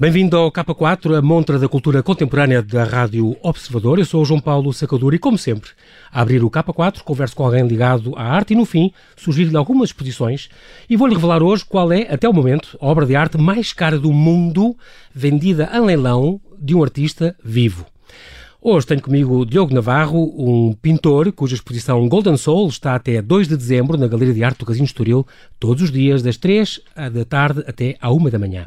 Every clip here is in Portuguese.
Bem-vindo ao K4, a montra da cultura contemporânea da Rádio Observador. Eu sou o João Paulo Sacadura e, como sempre, a abrir o K4, converso com alguém ligado à arte e, no fim, sugiro-lhe algumas exposições e vou-lhe revelar hoje qual é, até o momento, a obra de arte mais cara do mundo vendida em leilão de um artista vivo. Hoje tenho comigo Diogo Navarro, um pintor cuja exposição Golden Soul está até 2 de dezembro na Galeria de Arte do Casino Estoril, todos os dias, das 3 da tarde até à 1 da manhã.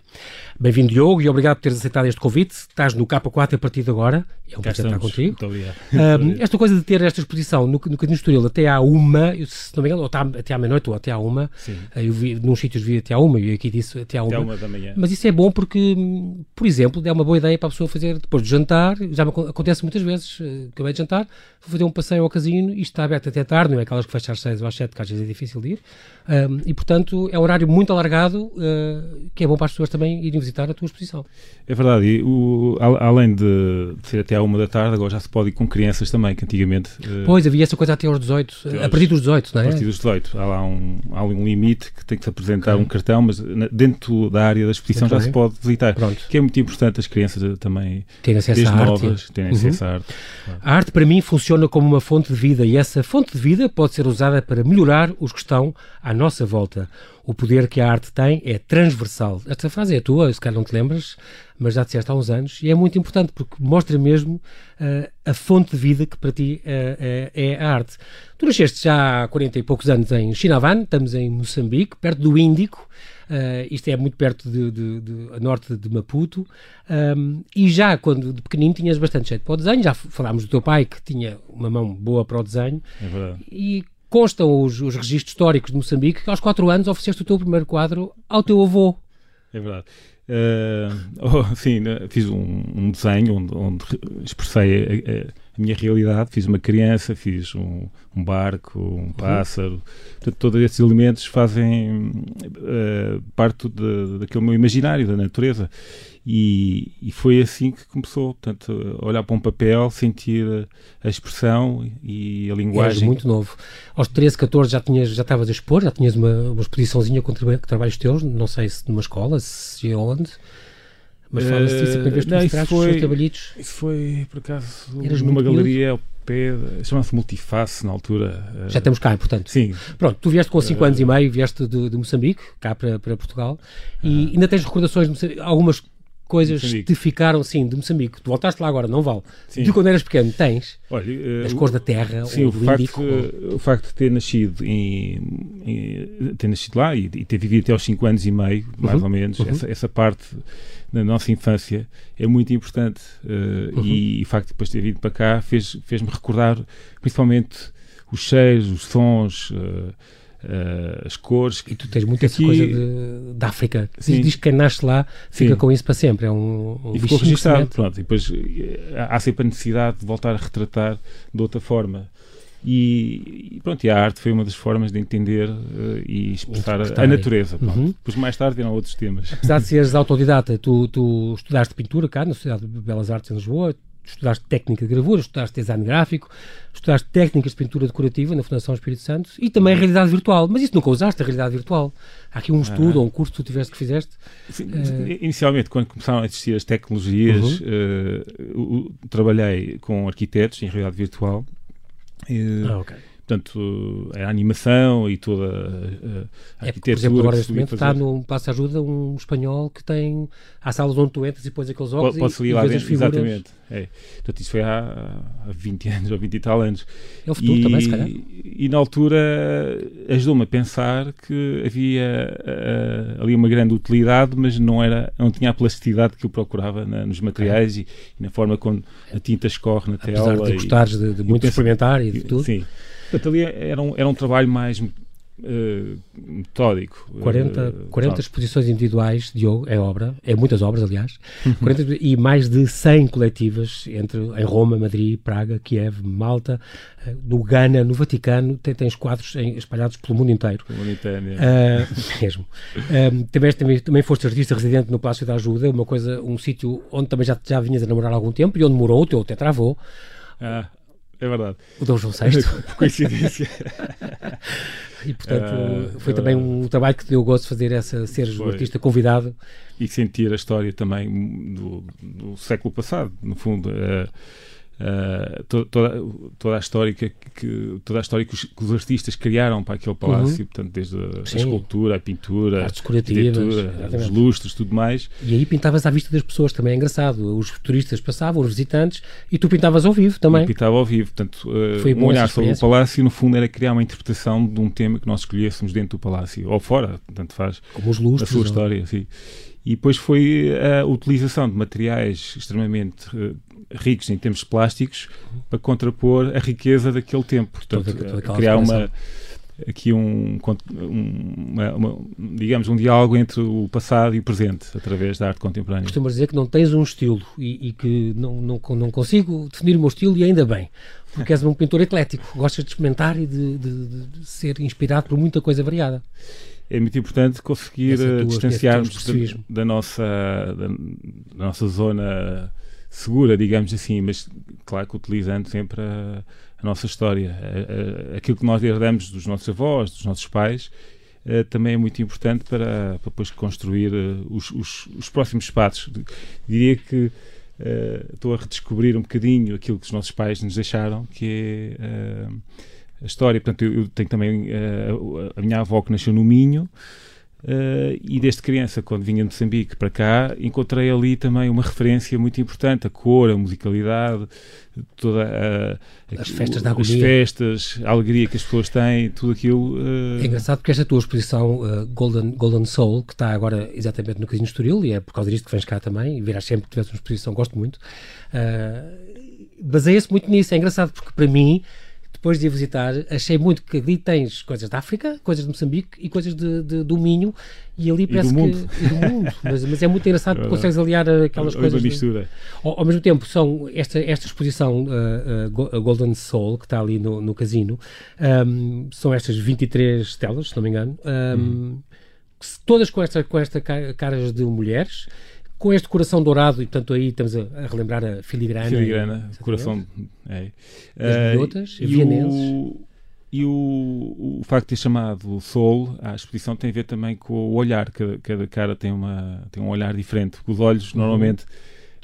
Bem-vindo, Diogo, e obrigado por teres aceitado este convite. Estás no K4 a partir de agora. É um prazer estar contigo. Muito obrigado. Um, esta coisa de ter esta exposição no, no Casino Estoril até à 1, se não me engano, ou até à meia-noite ou até à 1. Sim. Eu vi, num sítios vi até à 1 e aqui disse até à 1. Até 1 da manhã. Mas isso é bom porque, por exemplo, é uma boa ideia para a pessoa fazer depois de jantar. Já acontece muitas vezes acabei de jantar, vou fazer um passeio ao casino e está aberto até tarde, não é aquelas que fecham às 6 ou às 7, que às vezes é difícil de ir. Um, e, portanto, é um horário muito alargado uh, que é bom para as pessoas também irem visitar a tua exposição. É verdade, e o, além de ser até à 1 da tarde, agora já se pode ir com crianças também, que antigamente. Uh, pois, havia essa coisa até aos 18, até a partir dos 18, não é? A partir dos 18. Há lá um, há um limite que tem que se apresentar okay. um cartão, mas dentro da área da exposição já se pode visitar. Pronto. Que é muito importante as crianças também terem acesso à novas, arte. acesso uhum. à arte. Claro. A arte, para mim, funciona como uma fonte de vida e essa fonte de vida pode ser usada para melhorar os que estão à nossa volta. O poder que a arte tem é transversal. Esta frase é tua, se calhar não te lembras, mas já disseste há uns anos, e é muito importante porque mostra mesmo uh, a fonte de vida que para ti uh, é, a arte. Tu nasceste já há 40 e poucos anos em Chinavan, estamos em Moçambique, perto do Índico, Uh, isto é muito perto de, de, de, a norte de Maputo. Um, e já quando de pequenino tinhas bastante jeito para o desenho. Já falámos do teu pai que tinha uma mão boa para o desenho. É verdade. E constam os, os registros históricos de Moçambique que aos 4 anos ofereceste o teu primeiro quadro ao teu avô. É verdade. Uh, oh, sim, né, fiz um, um desenho onde, onde expressei a, a, minha realidade. Fiz uma criança, fiz um, um barco, um uhum. pássaro. Portanto, todos esses elementos fazem uh, parte de, daquele meu imaginário, da natureza. E, e, foi assim que começou, portanto, olhar para um papel, sentir a, expressão e a linguagem. Eras muito novo. Aos 13, 14 já tinhas, já estavas a expor, já tinhas uma, uma exposiçãozinha com trabalhos teus, não sei se numa escola, se onde. Mas fala-se disso primeira vez que tu mostraste os trabalhitos. Isso foi, por acaso, Eras numa galeria ao pé, chamava-se Multiface na altura. Já estamos cá, portanto. Sim. Pronto, tu vieste com 5 uh, anos e meio, vieste de, de Moçambique, cá para, para Portugal, uh, e ainda tens recordações de Moçambique, algumas coisas que te ficaram, sim, de Moçambique. Tu voltaste lá agora, não vale. Sim. De quando eras pequeno, tens Olha, uh, as cores da terra sim, ou o do facto, Índico? O facto de ter nascido, em, em, ter nascido lá e, e, ter vivido até aos 5 anos e meio, mais uhum, ou menos, uhum. essa, essa parte da nossa infância é muito importante. Uh, uhum. e, e, o facto de depois ter vindo para cá fez-me fez recordar principalmente os cheiros, os sons. Uh, uh, as cores. E tu tens muito essa coisa de, de África. Sim. Diz que quem nasce lá fica Sim. com isso para sempre. É um, um e ficou registado. Pronto, e depois eh, há sempre a necessidade de voltar a retratar de outra forma. E, e, pronto, e a arte foi uma das formas de entender uh, e expressar a, a, natureza. Uhum. Depois mais tarde viram outros temas. Apesar de seres autodidata, tu, tu estudaste pintura cá na Sociedade de Belas Artes em Lisboa, estudaste técnica de gravura, estudaste design gráfico, estudaste técnicas de pintura decorativa na Fundação Espírito Santo e também realidade virtual. Mas isso nunca usaste, a realidade virtual. Há aqui um estudo ou um curso que tu tiveste que fizeste? Sim, uh... Inicialmente, quando começaram a existir as tecnologias, uhum. uh, trabalhei com arquitetos em realidade virtual. Uh, ah, ok portanto, a animação e toda a, a é. Por exemplo, agora neste momento está no Passo Ajuda um espanhol que tem. Há salas onde tu entras e depois aqueles óculos Pode, e, ir lá dentro, exatamente. É. Portanto, isso foi há, há 20 anos ou 20 e tal anos. É o futuro e, também, se calhar. E na altura ajudou-me a pensar que havia uh, ali uma grande utilidade, mas não, era, não tinha a plasticidade que eu procurava na, nos materiais e, e, na forma como a tinta escorre na Apesar tela. de gostares de, de muito penso, experimentar e de tudo. Sim. Portanto, ali era um, era um trabalho mais uh, metódico. 40, 40 exposições individuais de é obra, é muitas obras, aliás, 40, uhum. e mais de 100 coletivas entre, em Roma, Madrid, Praga, Kiev, Malta, uh, no Ghana, no Vaticano, tem, tens quadros em, espalhados pelo mundo inteiro. Pelo mundo inteiro, é. uh, Mesmo. Também, também, também foste artista residente no Palácio da Ajuda, uma coisa, um sítio onde também já, já vinhas a namorar há algum tempo e onde morou o teu tetravô. Ah. É verdade. O Dom João VI. Por coincidência. E, portanto, uh, foi uh, também um trabalho que te deu gosto de fazer essa, seres o artista convidado. E sentir a história também do, do século passado, no fundo. Uh, Uh, toda, toda, a história que, que, toda a história que os, que os, artistas criaram para aquele palácio, uhum. portanto, desde a, escultura, a pintura, Artes decorativas, os lustres, tudo mais. E aí pintavas à vista das pessoas, também é engraçado. Os turistas passavam, os visitantes, e tu pintavas ao vivo também. Eu pintava ao vivo, portanto, uh, Foi um olhar sobre o palácio, no fundo, era criar uma interpretação de um tema que nós escolhêssemos dentro do palácio, ou fora, portanto, faz Como os lustres, a sua história, sim. E depois foi a utilização de materiais extremamente uh, ricos em termos plásticos para contrapor a riqueza daquele tempo. Portanto, toda, toda criar uma aqui um, uma, uma, digamos um diálogo entre o passado e o presente através da arte contemporânea. Costumas dizer que não tens um estilo e, e, que não, não, não consigo definir o meu estilo e ainda bem, porque és um pintor eclético, gostas de experimentar e de, de, de ser inspirado por muita coisa variada é muito importante conseguir tua, distanciarmos da, da, nossa, da, da, nossa zona segura, digamos assim, mas claro que utilizando sempre a, a nossa história. A, a, aquilo que nós herdamos dos nossos avós, dos nossos pais, uh, também é muito importante para, para depois construir uh, os, os, os, próximos passos. Diria que uh, estou a redescobrir um bocadinho aquilo que os nossos pais nos deixaram, que é a história. Portanto, eu, eu tenho também a minha avó que nasceu no Minho. Uh, e desde criança, quando vinha de Moçambique para cá, encontrei ali também uma referência muito importante, a cor, a musicalidade, toda a, as festas da agonia. As festas, a alegria que as pessoas têm, tudo aquilo. Uh... É engraçado porque esta tua exposição uh, Golden, Golden Soul, que está agora exatamente no Casino Estoril, e é por causa disto que vens cá também, e virás sempre que tivesse uma exposição, gosto muito, baseia-se muito nisso. É engraçado porque para mim depois de a visitar, achei muito que ali tens coisas da África, coisas de Moçambique e coisas de, de do Minho, e ali parece e do mundo. que. Do mundo. Mas, mas, é muito engraçado porque consegues aliar aquelas coisas. Mistura. Ao, ao, mesmo tempo, são esta, esta exposição, uh, uh, Golden Soul, que está ali no, no casino, um, são estas 23 telas, se não me engano, um, hum. todas com esta, com esta caras de mulheres com este coração dourado, e portanto aí estamos a, a relembrar a filigrana. Filigrana, e, coração. É. As minhotas, uh, e o, e o, o facto de ter chamado Soul à exposição tem a ver também com o olhar, cada, cada cara tem, uma, tem um olhar diferente, os olhos uhum.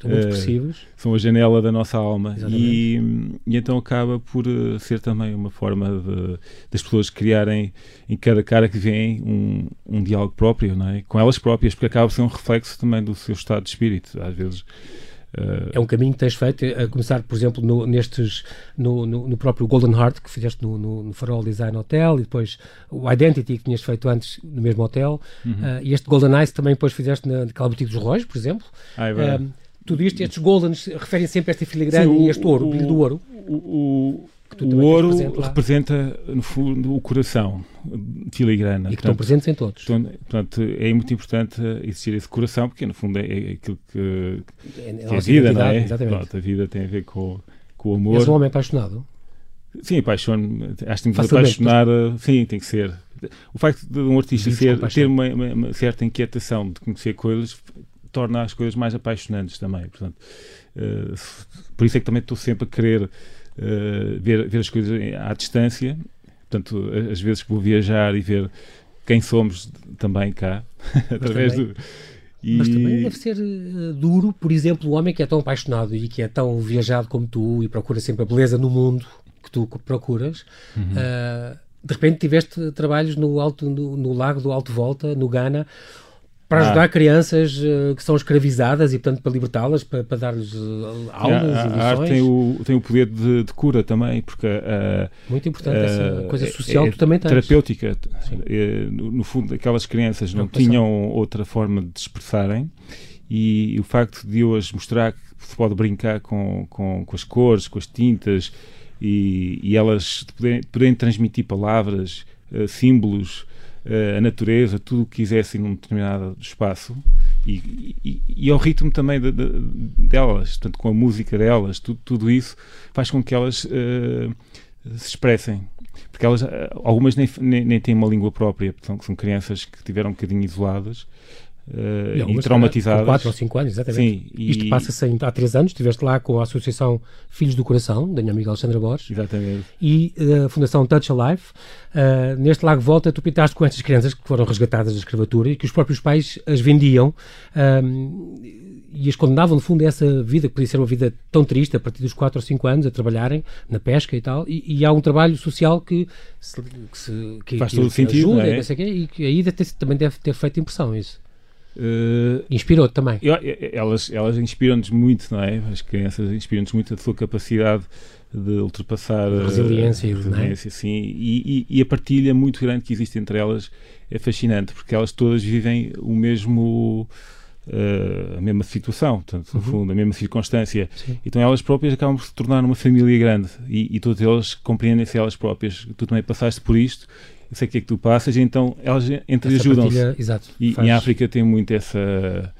Normalmente Estão muito expressivos. Uh, são a janela da nossa alma. E, e, então acaba por uh, ser também uma forma de, das pessoas criarem em cada cara que vem um, um diálogo próprio, não é? com elas próprias, porque acaba por ser um reflexo também do seu estado de espírito. Às vezes. Uh, é um caminho que tens feito, a começar, por exemplo, no, nestes, no, no, no, próprio Golden Heart, que fizeste no, no, no, Farol Design Hotel, e depois o Identity, que tinhas feito antes no mesmo hotel, uhum. uh, e este Golden Ice também depois fizeste na, naquela boutique dos Relógios, por exemplo. Ah, é tudo isto, estes goldens referem sempre a esta filigrana e este ouro, o brilho do ouro. O, o, o ouro representa, no fundo, o coração filigrana. E que portanto, estão presentes em todos. Portanto, é muito importante existir esse coração, porque no fundo é, é aquilo que, é, que é a vida, não é? Pronto, a vida tem a ver com, com o amor. És um homem apaixonado? Sim, apaixono. Acho que se apaixonar. Sim, tem que ser. O facto de um artista ser, ter uma, uma, uma, certa inquietação de conhecer coisas torna as coisas mais apaixonantes também. Portanto, uh, por isso é que também estou sempre a querer uh, ver, ver as coisas à distância. Portanto, às vezes vou viajar e ver quem somos também cá, através também, do. E... Mas também deve ser uh, duro, por exemplo, o homem que é tão apaixonado e que é tão viajado como tu e procura sempre a beleza no mundo que tu procuras. Uhum. Uh, de repente tiveste trabalhos no, alto, no, no Lago do Alto Volta, no Ghana, para ajudar ah. crianças uh, que são escravizadas e, portanto, para libertá-las, para, para dar-lhes uh, aulas a, a, a arte tem o, tem o poder de, de cura também, porque... Uh, Muito importante essa coisa social é, tu também tens. Terapêutica. É, no, no, fundo, aquelas crianças não, tinham outra forma de expressarem e, e, o facto de eu as mostrar que se pode brincar com, com, com as cores, com as tintas e, e elas poderem, poderem transmitir palavras, símbolos a natureza, tudo o que quisessem num determinado espaço e, e, e ao ritmo também de, de, delas, portanto, com a música delas, tudo, tudo isso faz com que elas uh, se expressem. Porque elas, eh, algumas nem, nem, nem, têm uma língua própria, portanto, são crianças que tiveram um bocadinho isoladas uh, e, e traumatizadas. 4 ou 5 anos, exatamente. Sim, e... Isto passa-se há 3 anos, estiveste lá com a Associação Filhos do Coração, da minha amiga Alexandra Borges. Exatamente. E uh, a Fundação Touch Alive. Uh, neste Lago Volta, tu pintaste com estas crianças que foram resgatadas da escravatura e que os próprios pais as vendiam e as condenavam, no fundo, a essa vida, que podia ser uma vida tão triste, a partir dos 4 ou 5 anos, a trabalharem na pesca e tal, e, e há um trabalho social que, se, que, se, que faz todo que sentido, ajuda, é? e, que aí deve ter, também deve ter feito impressão isso. Uh, Inspirou-te também. Eu, elas elas inspiram-nos muito, não é? As crianças inspiram-nos muito a sua capacidade de ultrapassar a resiliência, a, resiliência é? sim, e, e, e, a partilha muito grande que existe entre elas é fascinante, porque elas todas vivem o mesmo uh, a mesma situação, portanto, no uhum. fundo, a mesma circunstância. Sim. Então elas próprias acabam por se tornar uma família grande e, e todas elas compreendem-se elas próprias. Tu também passaste por isto, eu sei o que é que tu passas, e então elas entre ajudam-se. E faz... em África tem muito essa.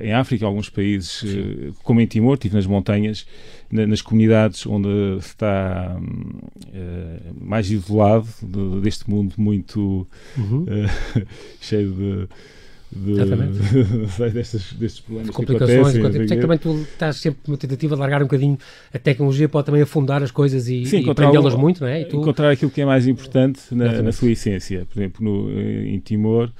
Em África, alguns países, Sim. Eh, como em Timor, estive nas montanhas, nas comunidades onde se está uh, mais isolado de, deste mundo muito uhum. uh, cheio de de, destes, destes problemas de complicações. Que acontecem, também tu estás sempre numa tentativa de largar um bocadinho a tecnologia pode também afundar as coisas e, e prendê-las muito, não é? E tu... Encontrar aquilo que é mais importante na, na sua essência. Por exemplo, no, em Timor,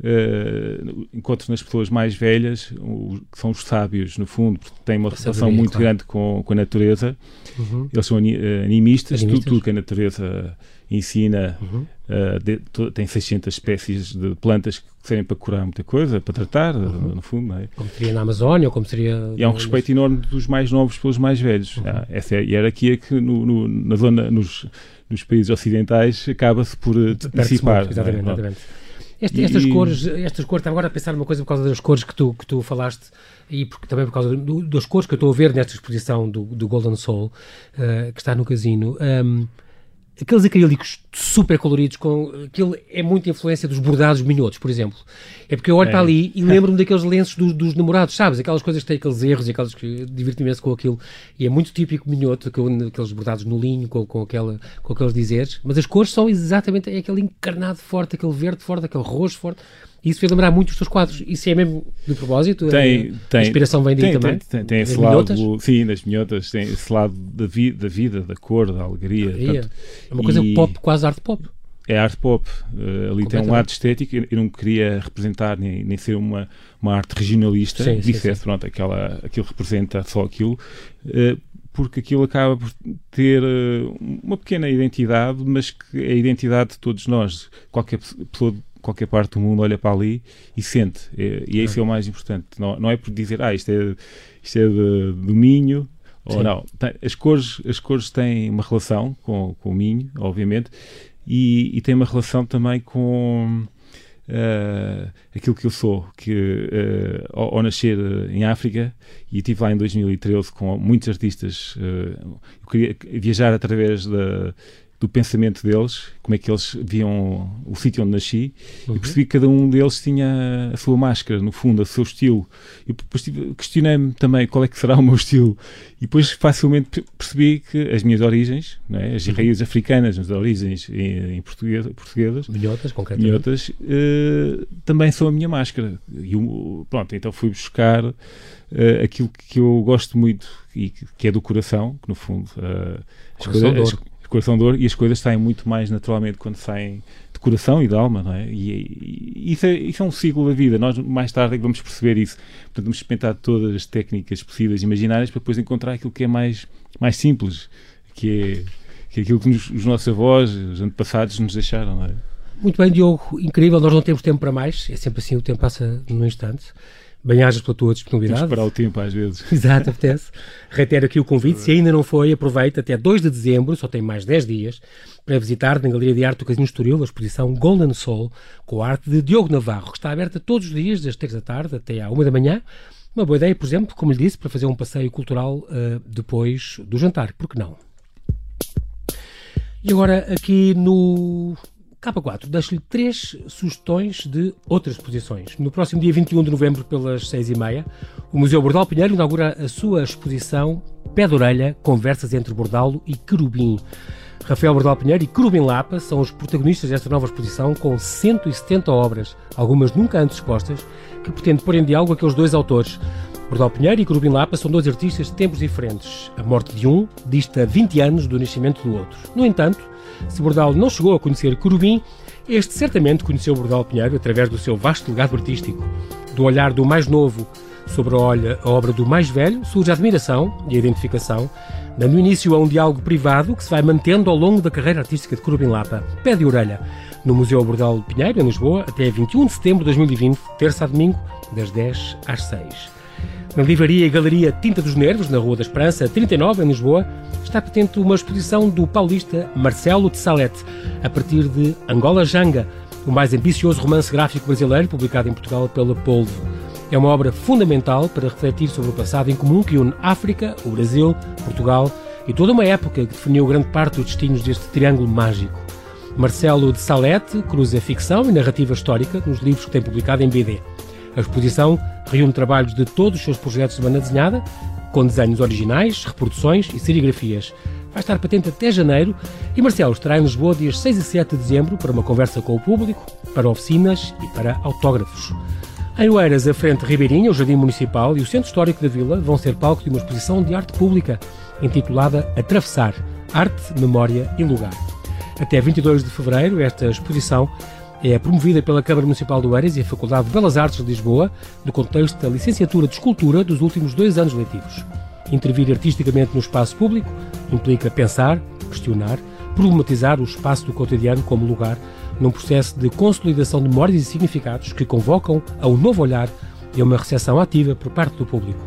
uh, encontro nas pessoas mais velhas, o, que são os sábios, no fundo, porque têm uma relação muito claro. grande com, com a natureza. Uhum. Eles são animistas, animistas. Tudo, tudo que a natureza ensina. Uhum. Uh, de, tem 600 espécies de plantas que servem para curar muita coisa, para tratar, uhum. no fundo. É? Como seria na Amazónia, ou como seria. E há um respeito enorme dos mais novos pelos mais velhos. Uhum. Ah, essa é a hierarquia que no, no, na zona, nos, nos países ocidentais acaba-se por uh, dissipar. Exatamente, é? exatamente. Este, estas e... cores, estas cores, estava agora a pensar numa coisa por causa das cores que tu, que tu falaste e porque, também por causa do, das cores que eu estou a ver nesta exposição do, do Golden Soul, uh, que está no casino. Um, aqueles acrílicos super coloridos, com aquilo é muita influência dos bordados minhotos, por exemplo. É porque eu olho é. para ali e lembro-me daqueles lenços do, dos namorados, sabes? Aquelas coisas que têm aqueles erros e aquelas que divirto-me com aquilo. E é muito típico minhoto, aqueles bordados no linho, com, com, aquela, com aqueles dizeres. Mas as cores são exatamente é aquele encarnado forte, aquele verde forte, aquele roxo forte. Isso fez lembrar muito os teus quadros. Isso é mesmo de propósito? Tem, a, tem. A inspiração vem daí tem, também? Tem, tem, tem esse minhotas? lado, sim, das minhotas, tem esse lado da, vi, da vida, da cor, da alegria. Portanto, é uma coisa e... pop, quase arte pop. É arte pop. Uh, ali tem um lado estético. Eu, não queria representar nem, nem ser uma, uma arte regionalista. Sim, Dissesse, pronto, aquela, aquilo representa só aquilo. Uh, porque aquilo acaba por ter uh, uma pequena identidade, mas que é a identidade de todos nós. Qualquer pessoa qualquer parte do mundo olha para ali e sente. E, e esse é o mais importante. Não, não é por dizer, ah, isto é, isto é de, do Minho, ou não. As cores, as cores têm uma relação com, com o Minho, obviamente, e, e têm uma relação também com uh, aquilo que eu sou, que uh, ao, ao, nascer em África, e estive lá em 2013 com muitos artistas, uh, eu queria viajar através da do pensamento deles, como é que eles viam o sítio onde nasci, uhum. e percebi que cada um deles tinha a sua máscara, no fundo, o seu estilo. E depois questionei-me também qual é que será o meu estilo. E depois facilmente percebi que as minhas origens, é? as uhum. raízes africanas, as origens em, em português, portuguesas, minhotas, concretamente, minhotas, uh, também são a minha máscara. E pronto, então fui buscar uh, aquilo que eu gosto muito e que, que é do coração, que no fundo uh, as, as, coração de ouro e as coisas saem muito mais naturalmente quando saem de coração e de alma, não é? E, e isso, é, isso é um ciclo da vida. Nós mais tarde é que vamos perceber isso. Portanto, vamos experimentar todas as técnicas possíveis e imaginárias para depois encontrar aquilo que é mais, mais simples, que é, que é aquilo que nos, os nossos avós, os antepassados nos deixaram, não é? Muito bem, Diogo, incrível. Nós não temos tempo para mais, é sempre assim, o tempo passa num instante. Bem-ajas pela tua disponibilidade. Temos parar o tempo às vezes. Exato, apetece. Reitero aqui o convite. Se ainda não foi, aproveita até 2 de dezembro, só tem mais 10 dias, para visitar na Galeria de Arte do Casino Estoril a exposição Golden Soul, com a arte de Diogo Navarro, que está aberta todos os dias, das 3 da tarde até à 1 da manhã. Uma boa ideia, por exemplo, como lhe disse, para fazer um passeio cultural uh, depois do jantar. Por que não? E agora, aqui no K4, deixo-lhe três sugestões de outras exposições. No próximo dia 21 de novembro, pelas seis e meia, o Museu Bordal Pinheiro inaugura a sua exposição Pé de Orelha, Conversas entre Bordalo e Querubim. Rafael Bordal Pinheiro e Crubin Lapa são os protagonistas desta nova exposição com 170 obras, algumas nunca antes expostas, que pretende pôr em diálogo aqueles dois autores. Bordal Pinheiro e Crubin Lapa são dois artistas de tempos diferentes. A morte de um dista 20 anos do nascimento do outro. No entanto, se Bordal não chegou a conhecer Crubin, este certamente conheceu Bordal Pinheiro através do seu vasto legado artístico. Do olhar do mais novo sobre a, obra do mais velho, surge a admiração e a identificação, dando início a um diálogo privado que se vai mantendo ao longo da carreira artística de Curubim Lapa, pé de orelha, no Museu Bordal Pinheiro, em Lisboa, até 21 de setembro de 2020, terça a domingo, das 10 às 6. Na livraria e galeria Tinta dos Nervos, na Rua da Esperança, 39, em Lisboa, está patente uma exposição do paulista Marcelo de Salete, a partir de Angola Janga, o mais ambicioso romance gráfico brasileiro publicado em Portugal pela Polvo. É uma obra fundamental para refletir sobre o passado em comum que une África, o Brasil, Portugal e toda uma época que definiu grande parte dos destinos deste triângulo mágico. Marcelo de Salete cruza ficção e narrativa histórica nos livros que tem publicado em BD. A exposição reúne trabalhos de todos os seus projetos de banda desenhada, com desenhos originais, reproduções e serigrafias. Vai estar patente até janeiro e Marcelo estará em Lisboa dias 6 e 7 de dezembro para uma conversa com o público, para oficinas e para autógrafos. Em Oeiras, a frente ribeirinha, o Jardim Municipal e o Centro Histórico da Vila vão ser palco de uma exposição de arte pública intitulada Atravessar Arte, Memória e Lugar. Até 22 de fevereiro, esta exposição é promovida pela Câmara Municipal de Oeiras e a Faculdade de Belas Artes de Lisboa, no contexto da licenciatura de Escultura dos últimos dois anos letivos. Intervir artisticamente no espaço público implica pensar, questionar, problematizar o espaço do cotidiano como lugar num processo de consolidação de memórias e significados que convocam a um novo olhar e a uma recepção ativa por parte do público.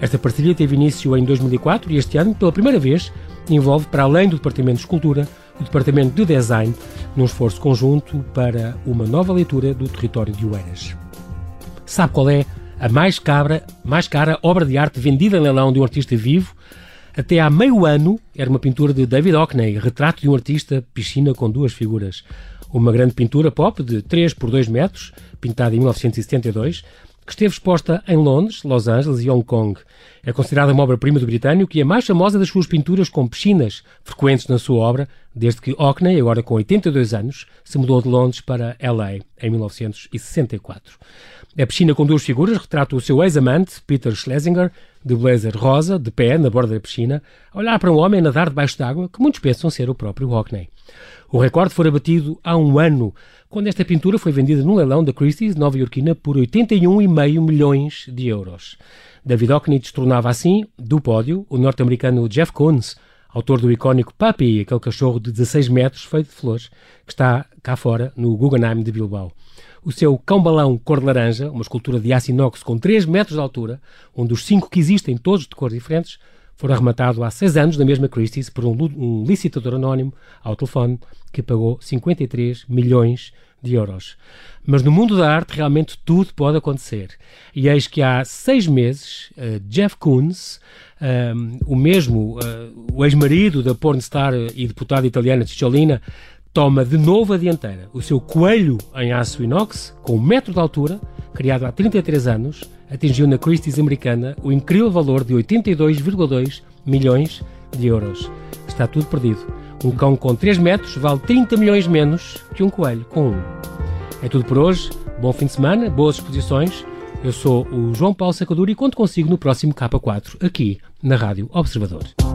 Esta parceria teve início em 2004 e este ano, pela primeira vez, envolve, para além do Departamento de Escultura, o Departamento de Design, num esforço conjunto para uma nova leitura do território de Oeiras. Sabe qual é a mais, cabra, mais cara obra de arte vendida em leilão de um artista vivo? Até há meio ano era uma pintura de David Hockney, retrato de um artista, piscina com duas figuras uma grande pintura pop de 3 por 2 metros, pintada em 1972, que esteve exposta em Londres, Los Angeles e Hong Kong. É considerada uma obra-prima do britânico e a mais famosa das suas pinturas com piscinas frequentes na sua obra, desde que Hockney, agora com 82 anos, se mudou de Londres para LA em 1964. A piscina com duas figuras retrata o seu ex-amante, Peter Schlesinger, de blazer rosa, de pé, na borda da piscina, a olhar para um homem nadar debaixo d'água, que muitos pensam ser o próprio Hockney. O recorde foi batido há um ano, quando esta pintura foi vendida num leilão da Christie's nova-iorquina por 81,5 milhões de euros. David Hockney destornava assim, do pódio, o norte-americano Jeff Koons, autor do icónico Papi, aquele cachorro de 16 metros feito de flores, que está cá fora no Guggenheim de Bilbao. O seu cão-balão cor de laranja, uma escultura de aço inox com 3 metros de altura, um dos cinco que existem, todos de cores diferentes, foi arrematado há seis anos na mesma Christie's por um, um licitador anónimo ao telefone que pagou 53 milhões de euros. Mas no mundo da arte realmente tudo pode acontecer. E eis que há seis meses, uh, Jeff Koons, um, ehm, o mesmo, uh, o ex-marido da pornstar e deputada italiana Cicciolina, toma de novo a dianteira. O seu coelho em aço inox, com um metro de altura, criado há 33 anos, atingiu na Christie's americana o incrível valor de 82,2 milhões de euros. Está tudo perdido. Um cão com 3 metros vale 30 milhões menos que um coelho com 1. É tudo por hoje. Bom fim de semana, boas exposições. Eu sou o João Paulo Sacadura e conto consigo no próximo K4, aqui na Rádio Observador.